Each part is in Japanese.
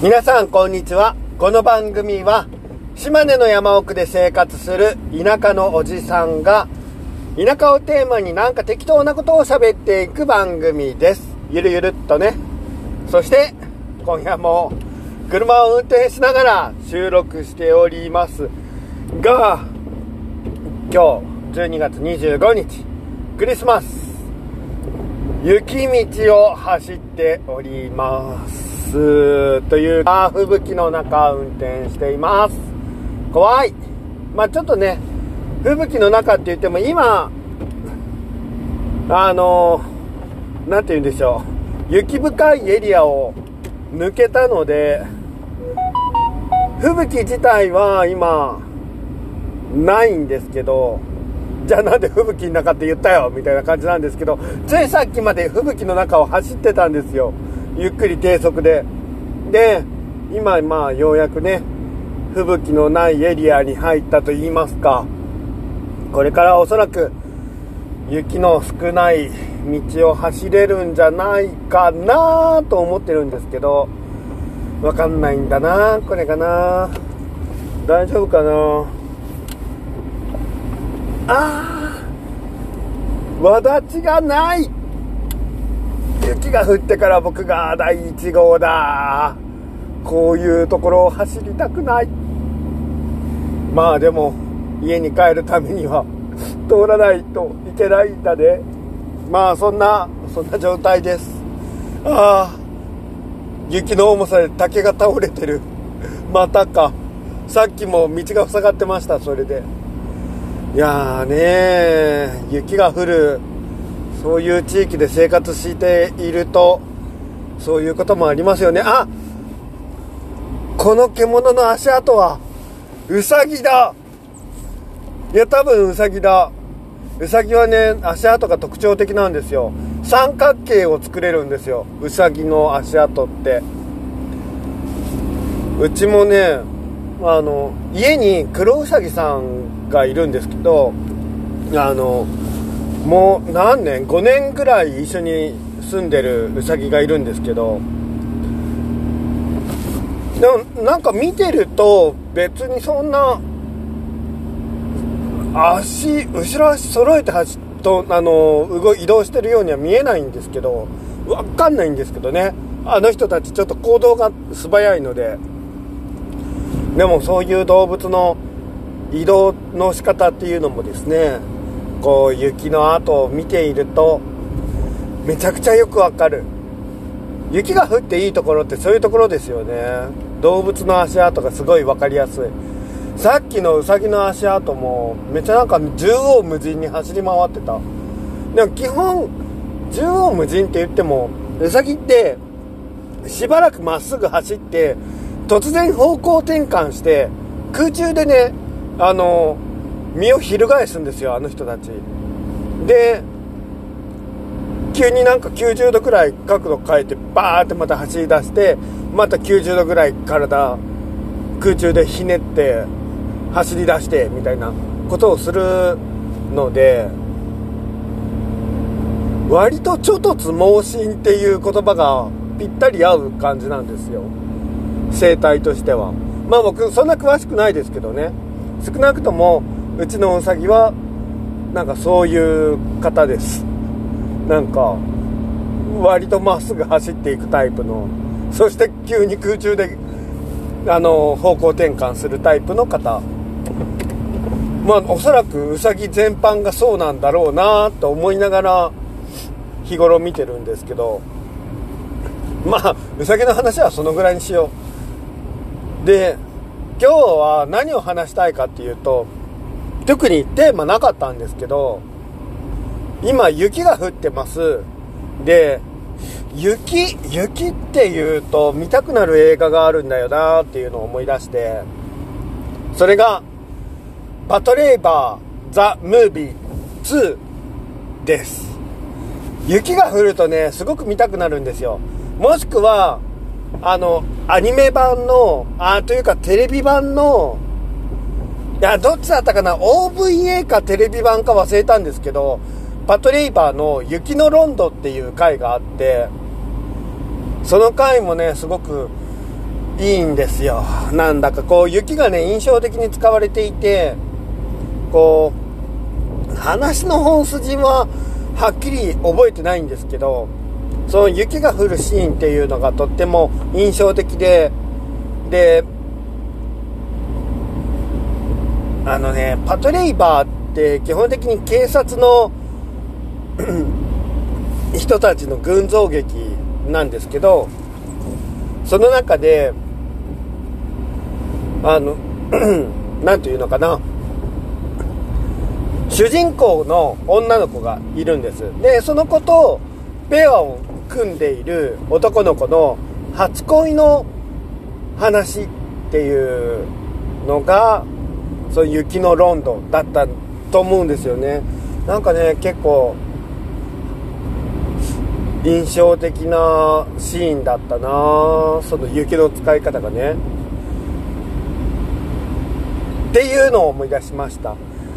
皆さんこんにちは。この番組は島根の山奥で生活する田舎のおじさんが田舎をテーマになんか適当なことを喋っていく番組です。ゆるゆるっとね。そして今夜も車を運転しながら収録しております。が今日12月25日。クリスマス。雪道を走っております。というか吹雪の中運転しています。怖い。まあちょっとね吹雪の中って言っても今あの何て言うんでしょう。雪深いエリアを抜けたので吹雪自体は今ないんですけどじゃあなんで吹雪の中って言ったよみたいな感じなんですけどついさっきまで吹雪の中を走ってたんですよ。ゆっくり低速で。で今まあようやくね吹雪のないエリアに入ったと言いますか。これからおそらく雪の少ない道を走れるんじゃないかなと思ってるんですけどわかんないんだなこれかな。大丈夫かな。ああわだちがない。雪が降ってから僕が第1号だ。こういうところを走りたくない。まあでも家に帰るためには通らないといけないんだね。まあそんなそんな状態です。ああ雪の重さで竹が倒れてる。またか。さっきも道が塞がってましたそれで。いやーね雪が降る。そういう地域で生活しているとそういうこともありますよね。あこの獣の足跡はウサギだ。いや多分ウサギだ。ウサギはね足跡が特徴的なんですよ。三角形を作れるんですよ。ウサギの足跡って。うちもねあの家に黒ウサギさんがいるんですけどあのもう何年？5年ぐらい一緒に住んでるウサギがいるんですけど。でもなんか見てると別にそんな足後ろ足揃えて走とあの動移動してるようには見えないんですけど分かんないんですけどね。あの人たちちょっと行動が素早いので。でもそういう動物の移動の仕方っていうのもですねこう雪の跡を見ているとめちゃくちゃよくわかる。雪が降っていいところってそういうところですよね。動物の足跡がすごい分かりやすい。さっきのウサギの足跡もめっちゃなんか縦横無尽に走り回ってた。でも基本縦横無尽って言ってもウサギってしばらくまっすぐ走って突然方向転換して空中でねあの身を翻すんですよあの人たち。で急になんか90度くらい角度変えてバーってまた走り出してまた90度ぐらい体空中でひねって走り出してみたいなことをするので割とちょ突猛進っていう言葉がぴったり合う感じなんですよ。生態としては。まあ僕そんな詳しくないですけどね。少なくともうちのウサギはなんかそういう方です。なんか割とまっすぐ走っていくタイプのそして急に空中であの方向転換するタイプの方。まあおそらくウサギ全般がそうなんだろうなと思いながら日頃見てるんですけど。まあウサギの話はそのぐらいにしよう。で今日は何を話したいかっていうと特にテーマなかったんですけど今雪が降ってます。で雪雪っていうと見たくなる映画があるんだよなっていうのを思い出してそれが「パトレーバー・ザ・ムービー2」です。雪が降るとねすごく見たくなるんですよ。もしくはあのアニメ版のあというかテレビ版のいやどっちだったかな？OVA かテレビ版か忘れたんですけどパトレイバーの雪のロンドっていう回があってその回もねすごくいいんですよ。なんだかこう雪がね印象的に使われていてこう話の本筋ははっきり覚えてないんですけどその雪が降るシーンっていうのがとっても印象的でであのねパトレイバーって基本的に警察の 人たちの群像劇なんですけどその中であの 何というのかな。主人公の女の子がいるんです。でその子とペアを組んでいる男の子の初恋の話っていうのがそう雪のロンドンだったと思うんですよね。なんかね結構印象的なシーンだったな。その雪の使い方がね。っていうのを思い出しました。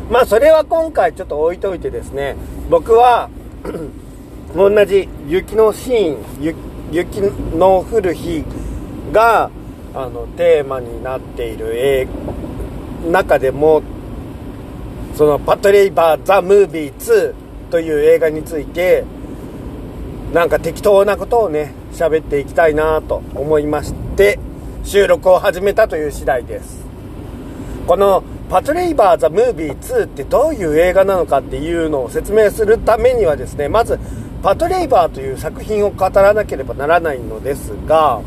まあそれは今回ちょっと置いといてですね。僕は 同じ雪のシーン雪の降る日があのテーマになっている映中でもその「パトレイバー・ザ・ムービー2」という映画についてなんか適当なことをね喋っていきたいなと思いまして収録を始めたという次第です。この「パトレイバー・ザ・ムービー2」ってどういう映画なのかっていうのを説明するためにはですねまずパトレイバーという作品を語らなければならないのですが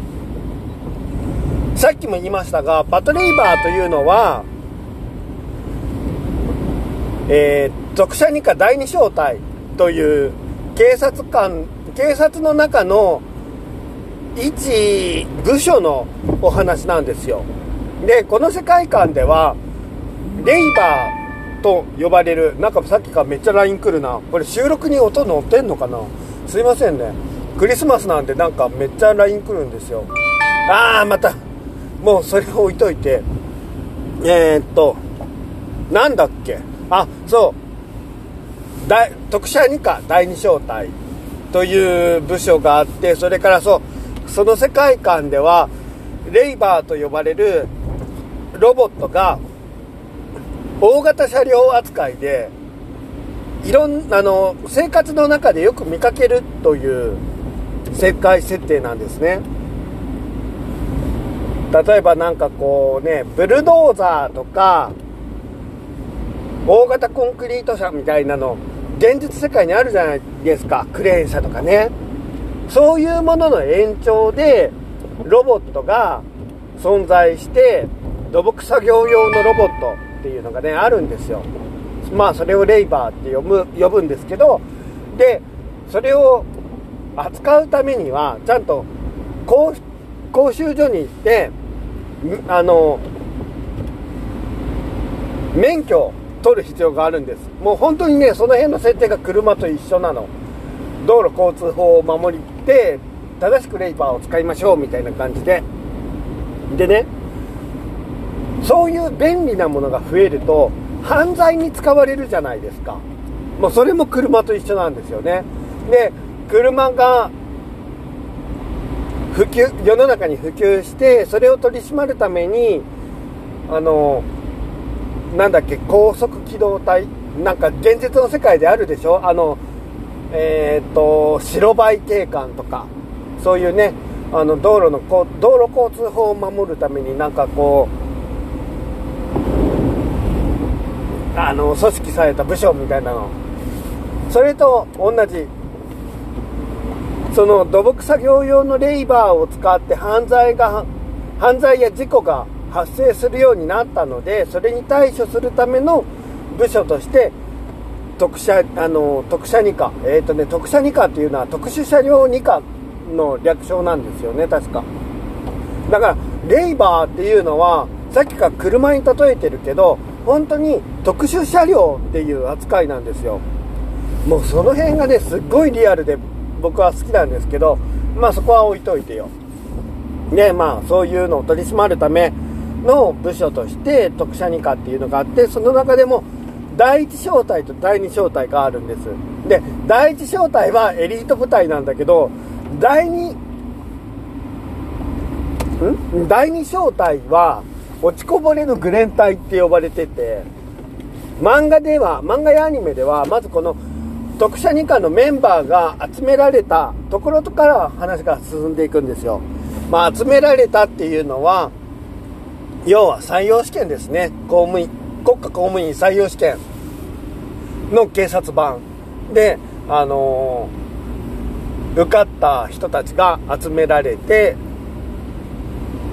さっきも言いましたがパトレイバーというのはえー、属者二課第二小隊という警察官警察の中の一部署のお話なんですよ。でこの世界観ではレイバーと呼ばれるなんかさっきからめっちゃ LINE 来るな。これ収録に音乗ってんのかな？すいませんね。クリスマスなんでなんかめっちゃ LINE 来るんですよ。ああまたもうそれを置いといて。えー、っとなんだっけ？あそう。大特殊二課第二小隊という部署があってそれからそうその世界観ではレイバーと呼ばれるロボットが大型車両扱いでいろんあの生活の中でよく見かけるという世界設定なんですね。例えばなんかこうねブルドーザーとか大型コンクリート車みたいなの現実世界にあるじゃないですか。クレーン車とかね。そういうものの延長でロボットが存在して土木作業用のロボットっていうのがねあるんですよ。まあそれをレイバーって呼ぶ呼ぶんですけどでそれを扱うためにはちゃんと講習所に行ってあの免許取る必要があるんです。もう本当にねその辺の設定が車と一緒なの。道路交通法を守って正しくレイバーを使いましょうみたいな感じで。でねそういう便利なものが増えると犯罪に使われるじゃないですか。もうそれも車と一緒なんですよね。で車が普及世の中に普及してそれを取り締まるためにあのなんだっけ高速機動隊？なんか現実の世界であるでしょ？あのえっ、ー、と白バイ警官とか。そういうねあの道路のこう道路交通法を守るためになんかこうあの組織された部署みたいなの。それと同じ。その土木作業用のレイバーを使って犯罪が犯罪や事故が発生するようになったのでそれに対処するための部署として特殊あの特殊2課えっ、ー、とね特殊2課っていうのは特殊車両2課の略称なんですよね確か。だからレイバーっていうのはさっきから車に例えてるけど本当に特殊車両っていう扱いなんですよ。もうその辺がねすっごいリアルで僕は好きなんですけどまあそこは置いといてよ。ねまあそういうのを取り締まるための部署として特殊二課っていうのがあってその中でも第1小隊と第2小隊があるんですで第1小隊はエリート部隊なんだけど第2ん？第二小隊は落ちこぼれのグレン隊って呼ばれてて漫画では漫画やアニメではまずこの特殊二課のメンバーが集められたところから話が進んでいくんですよ。まあ、集められたっていうのは、要は採用試験ですね。公務員、国家公務員採用試験の警察版で、あのー、受かった人たちが集められて、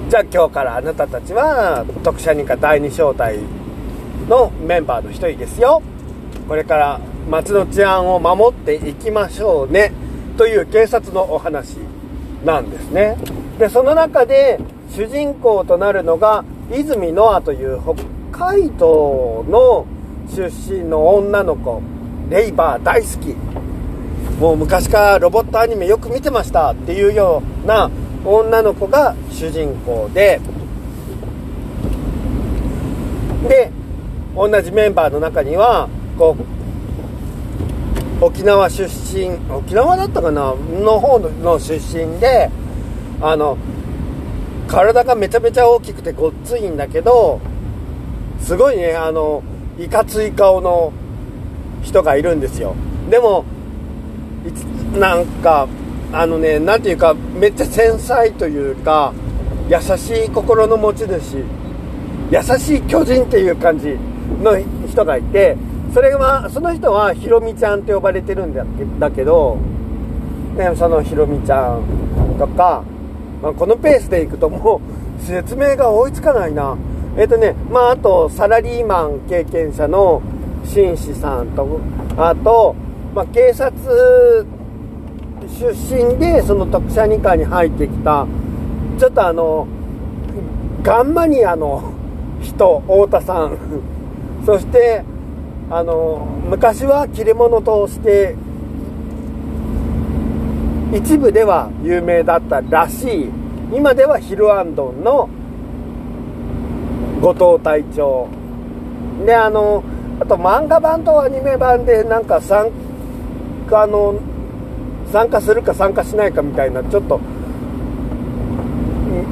じゃあ今日からあなたたちは特殊二課第二小隊のメンバーの一人ですよ。これから街の治安を守っていきましょうねという警察のお話なんですねでその中で主人公となるのが泉ノアという北海道の出身の女の子。レイバー大好き。もう昔からロボットアニメよく見てましたっていうような女の子が主人公で。で同じメンバーの中にはこう沖縄出身沖縄だったかな？の方の出身であの体がめちゃめちゃ大きくてごっついんだけどすごいねあのいかつい顔の人がいるんですよ。でもなんかあのね何ていうかめっちゃ繊細というか優しい心の持ち主。優しい巨人っていう感じの人がいてそれはその人はひろみちゃんって呼ばれてるんだだけど、ね、そのひろみちゃんとか、まあ、このペースでいくともう説明が追いつかないな。えっ、ー、とねまああとサラリーマン経験者の紳士さんとあと、まあ、警察出身でその特殊二課に入ってきたちょっとあのガンマニアの 人太田さん。そしてあの昔は切れ者として一部では有名だったらしい。今ではヒルアンドンの後藤隊長。であのあと漫画版とアニメ版でなんか参加の参加するか参加しないかみたいなちょっと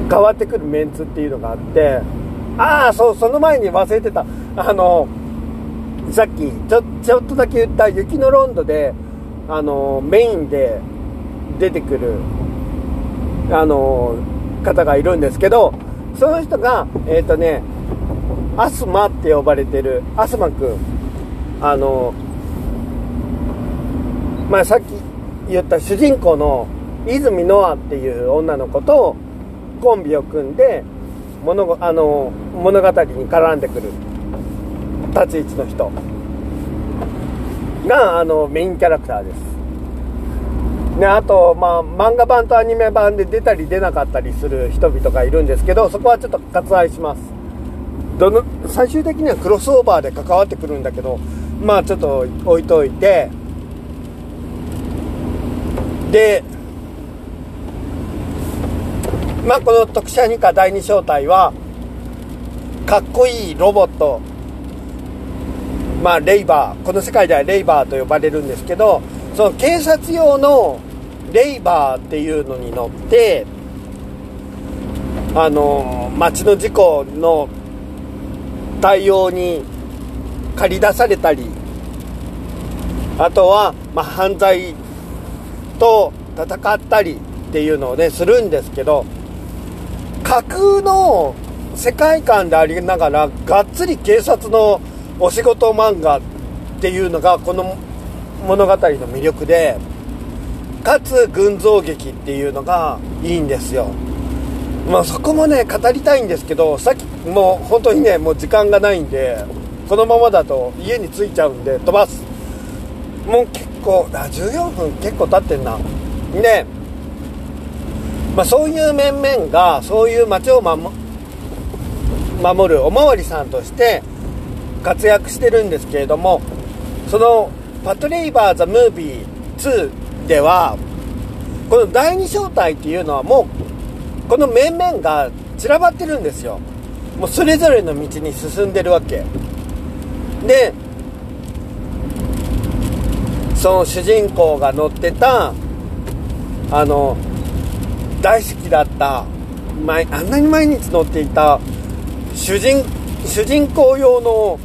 変わってくるメンツっていうのがあって。ああそうその前に忘れてた。あのさっきちょちょっとだけ言った雪のロンドであのメインで出てくるあの方がいるんですけどその人がえっ、ー、とねアスマって呼ばれてるアスマくんあのまあさっき言った主人公の泉ノアっていう女の子とコンビを組んで物あの物語に絡んでくる立ち位置の人があのメインキャラクターです。ね、あと、まあ、漫画版とアニメ版で出たり出なかったりする人々がいるんですけど、そこはちょっと割愛します。どの最終的にはクロスオーバーで関わってくるんだけど、まあちょっと置いといて、で、まあこの特殊二課第二小隊は、かっこいいロボットまあ、レイバーこの世界ではレイバーと呼ばれるんですけどその警察用のレイバーっていうのに乗ってあの街の事故の対応に駆り出されたりあとは、まあ、犯罪と戦ったりっていうのをねするんですけど架空の世界観でありながらがっつり警察のお仕事漫画っていうのがこの物語の魅力でかつ群像劇っていうのがいいんですよ。まあそこもね語りたいんですけどさっきもう本当にねもう時間がないんでこのままだと家に着いちゃうんで飛ばす。もう結構あ14分結構経ってんな。でまあそういう面々がそういう街を守るおまわりさんとして活躍してるんですけれどもその「パトレイバー・ザ・ムービー2」ではこの第2小隊っていうのはもうこの面々が散らばってるんですよ。もうそれぞれの道に進んでるわけ。でその主人公が乗ってたあの大好きだった前あんなに毎日乗っていた主人主人公用の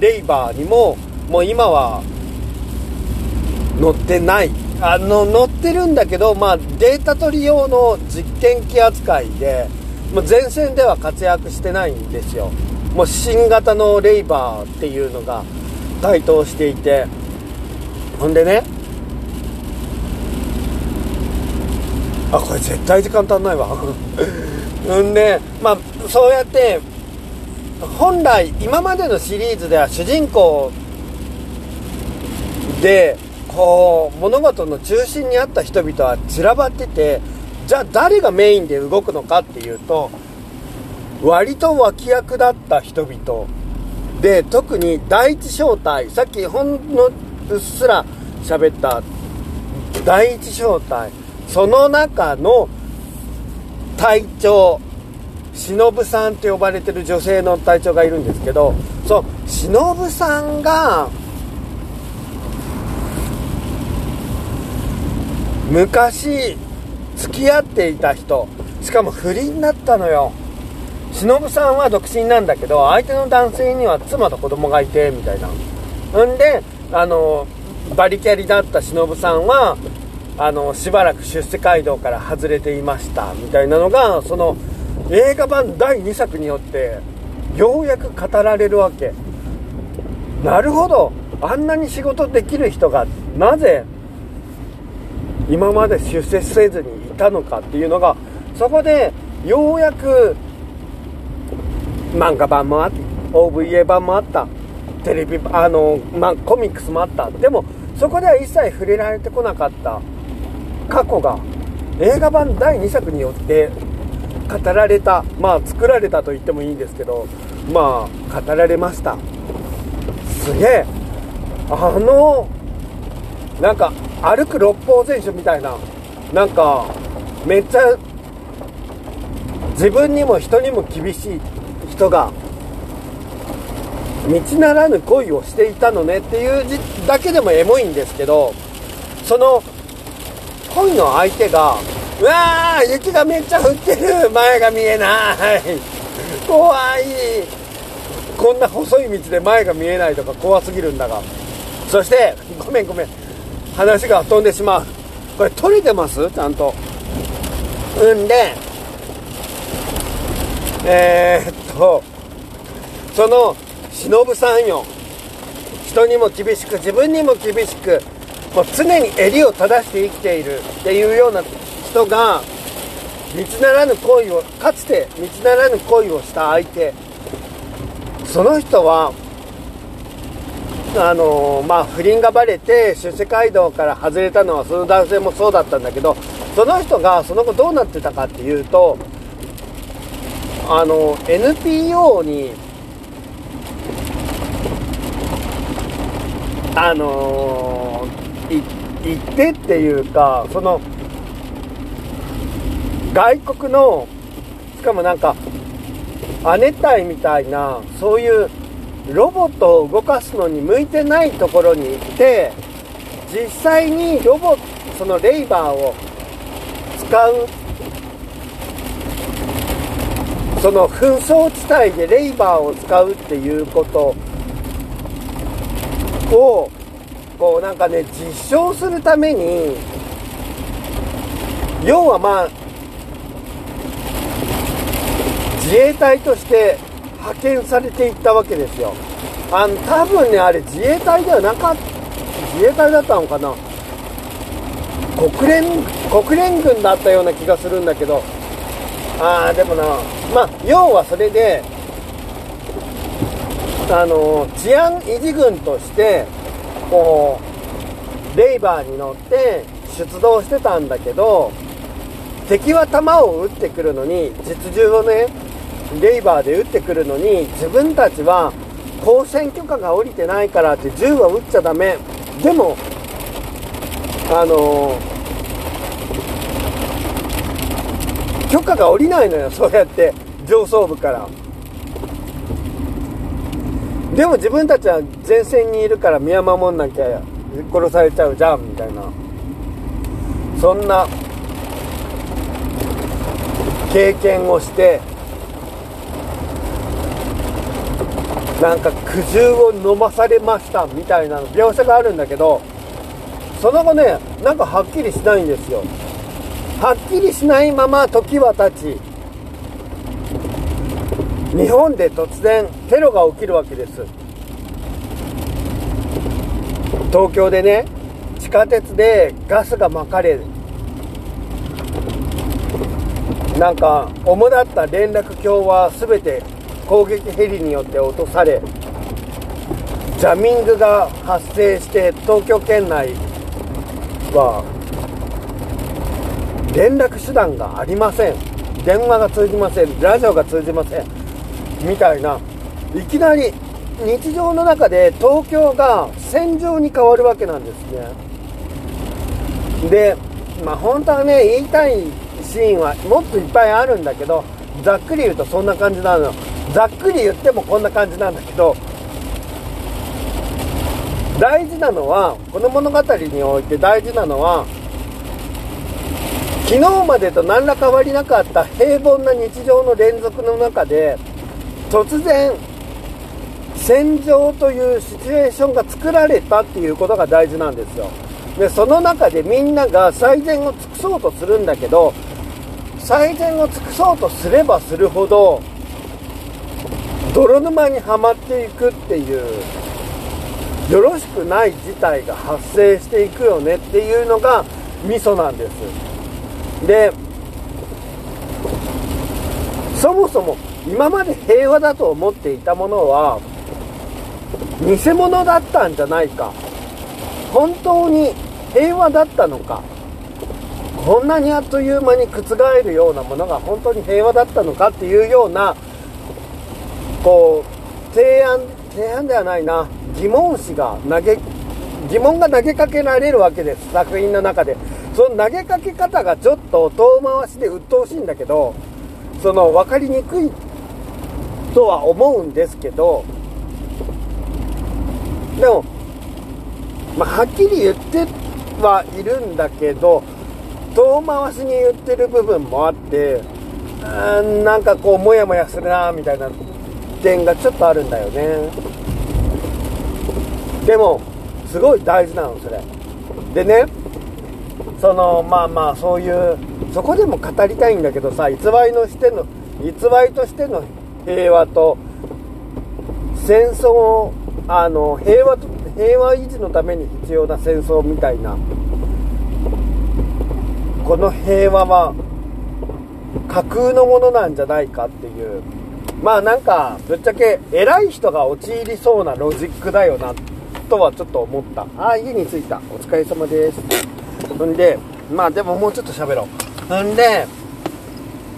レイバーにももう今は乗ってない。あの乗ってるんだけど、まあ、データ取り用の実験機扱いでもう前線では活躍してないんですよ。もう新型のレイバーっていうのが台頭していて。ほんでねあこれ絶対時間足んないわ。うんでまあそうやって本来今までのシリーズでは主人公でこう物事の中心にあった人々は散らばっててじゃあ誰がメインで動くのかっていうと割と脇役だった人々。で特に第一小隊さっきほんのうっすら喋った第一小隊その中の隊長忍さんって呼ばれてる女性の隊長がいるんですけどそう忍さんが昔付き合っていた人しかも不倫だったのよ。忍さんは独身なんだけど相手の男性には妻と子供がいてみたいな。んであのバリキャリだった忍さんはあのしばらく出世街道から外れていましたみたいなのがその映画版第2作によってようやく語られるわけ。なるほど。あんなに仕事できる人がなぜ今まで出世せずにいたのかっていうのがそこでようやく漫画版もあった OVA 版もあった。テレビあの、まコミックスもあった。でもそこでは一切触れられてこなかった。過去が映画版第2作によって語られた。まあ作られたと言ってもいいんですけどまあ語られました。すげえ。あのなんか歩く六法全書みたいななんかめっちゃ自分にも人にも厳しい人が道ならぬ恋をしていたのねっていうだけでもエモいんですけどその恋の相手がうわー雪がめっちゃ降ってる前が見えない。怖い。こんな細い道で前が見えないとか怖すぎるんだが。そしてごめんごめん。話が飛んでしまう。これ取れてます？ちゃんと。うんでえー、っとその忍さんよ。人にも厳しく自分にも厳しくもう常に襟を正して生きている。っていうような人が道ならぬ恋をかつて道ならぬ恋をした相手。その人はあのまあ不倫がバレて出世街道から外れたのはその男性もそうだったんだけどその人がその後どうなってたかっていうとあの NPO にあの行ってっていうかその外国のしかもなんか亜熱帯みたいなそういうロボットを動かすのに向いてないところに行って実際にロボそのレイバーを使うその紛争地帯でレイバーを使うっていうことをこうなんかね実証するために要はまあ自衛隊として派遣されていったわけですよ。あの多分ねあれ自衛隊ではなかった自衛隊だったのかな。国連国連軍だったような気がするんだけど。ああでもなまあ要はそれであの治安維持軍としてこうレイバーに乗って出動してたんだけど敵は弾を撃ってくるのに実銃をねレイバーで撃ってくるのに自分たちは交戦許可が下りてないからって銃は撃っちゃダメ。でもあの許可が下りないのよそうやって上層部から。でも自分たちは前線にいるから身は守んなきゃ殺されちゃうじゃんみたいな。そんな経験をしてなんか苦渋を飲まされましたみたいな描写があるんだけどその後ねなんかはっきりしないんですよ。はっきりしないまま時は経ち日本で突然テロが起きるわけです。東京でね地下鉄でガスがまかれなんか主だった連絡橋は全て攻撃ヘリによって落とされジャミングが発生して東京圏内は連絡手段がありません。電話が通じません。ラジオが通じません。みたいな。いきなり日常の中で東京が戦場に変わるわけなんですね。でまあ本当はね言いたいシーンはもっといっぱいあるんだけどざっくり言うとそんな感じなの。ざっくり言ってもこんな感じなんだけど大事なのはこの物語において大事なのは昨日までと何ら変わりなかった平凡な日常の連続の中で突然戦場というシチュエーションが作られたっていうことが大事なんですよ。でその中でみんなが最善を尽くそうとするんだけど最善を尽くそうとすればするほど泥沼にはまっていくっていうよろしくない事態が発生していくよねっていうのがミソなんです。でそもそも今まで平和だと思っていたものは偽物だったんじゃないか。本当に平和だったのか。こんなにあっという間に覆るようなものが本当に平和だったのかっていうようなこう提案提案ではないな。疑問詞が投げ疑問が投げかけられるわけです。作品の中で。その投げかけ方がちょっと遠回しで鬱陶しいんだけどその分かりにくいとは思うんですけどでも、まあ、はっきり言ってはいるんだけど遠回しに言ってる部分もあってなんかこうモヤモヤするなみたいな点がちょっとあるんだよね。でもすごい大事なのそれ。でねそのまあまあそういうそこでも語りたいんだけどさ偽りのしての偽りとしての平和と戦争をあの平和と平和維持のために必要な戦争みたいなこの平和は架空のものなんじゃないかっていう。まあなんかぶっちゃけ偉い人が陥りそうなロジックだよなとはちょっと思った。ああ家に着いた。お疲れ様です。ほんでまあでももうちょっと喋ろう。ほんで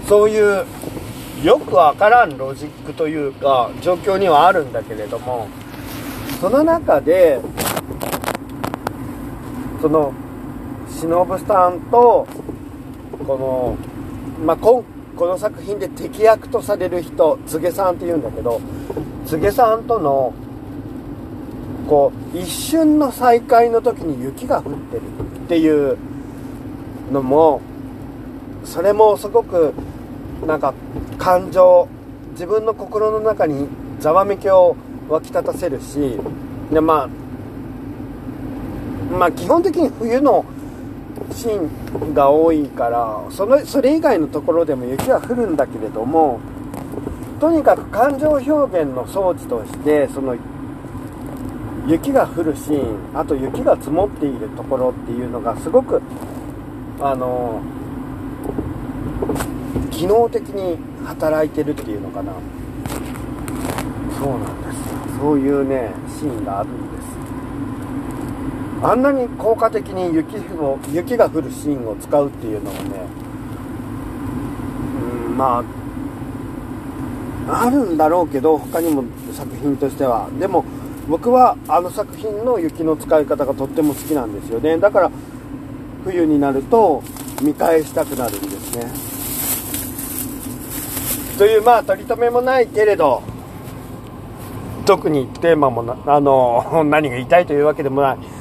そういうよくわからんロジックというか状況にはあるんだけれどもその中でその忍さんとこのまあ今この作品で敵役とされる人柘植さんっていうんだけど柘植さんとのこう一瞬の再会の時に雪が降ってるっていうのもそれもすごくなんか感情自分の心の中にざわめきを湧き立たせるしでまあまあ基本的に冬のシーンが多いからそのそれ以外のところでも雪は降るんだけれどもとにかく感情表現の装置としてその雪が降るシーンあと雪が積もっているところっていうのがすごくあの機能的に働いてるっていうのかな。そうなんです。そういうねシーンがあるんです。あんなに効果的に雪を雪が降るシーンを使うっていうのはねうんまああるんだろうけど他にも作品としては。でも僕はあの作品の雪の使い方がとっても好きなんですよね。だから冬になると見返したくなるんですね。というまあ取り留めもないけれど特にテーマもなあの 何が言いたいというわけでもない。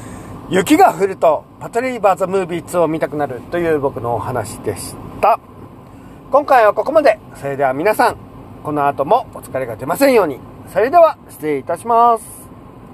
雪が降るとパトリーバーザ・ムービー2を見たくなるという僕のお話でした今回はここまで。それでは皆さん、この後もお疲れが出ませんように。それでは失礼いたします。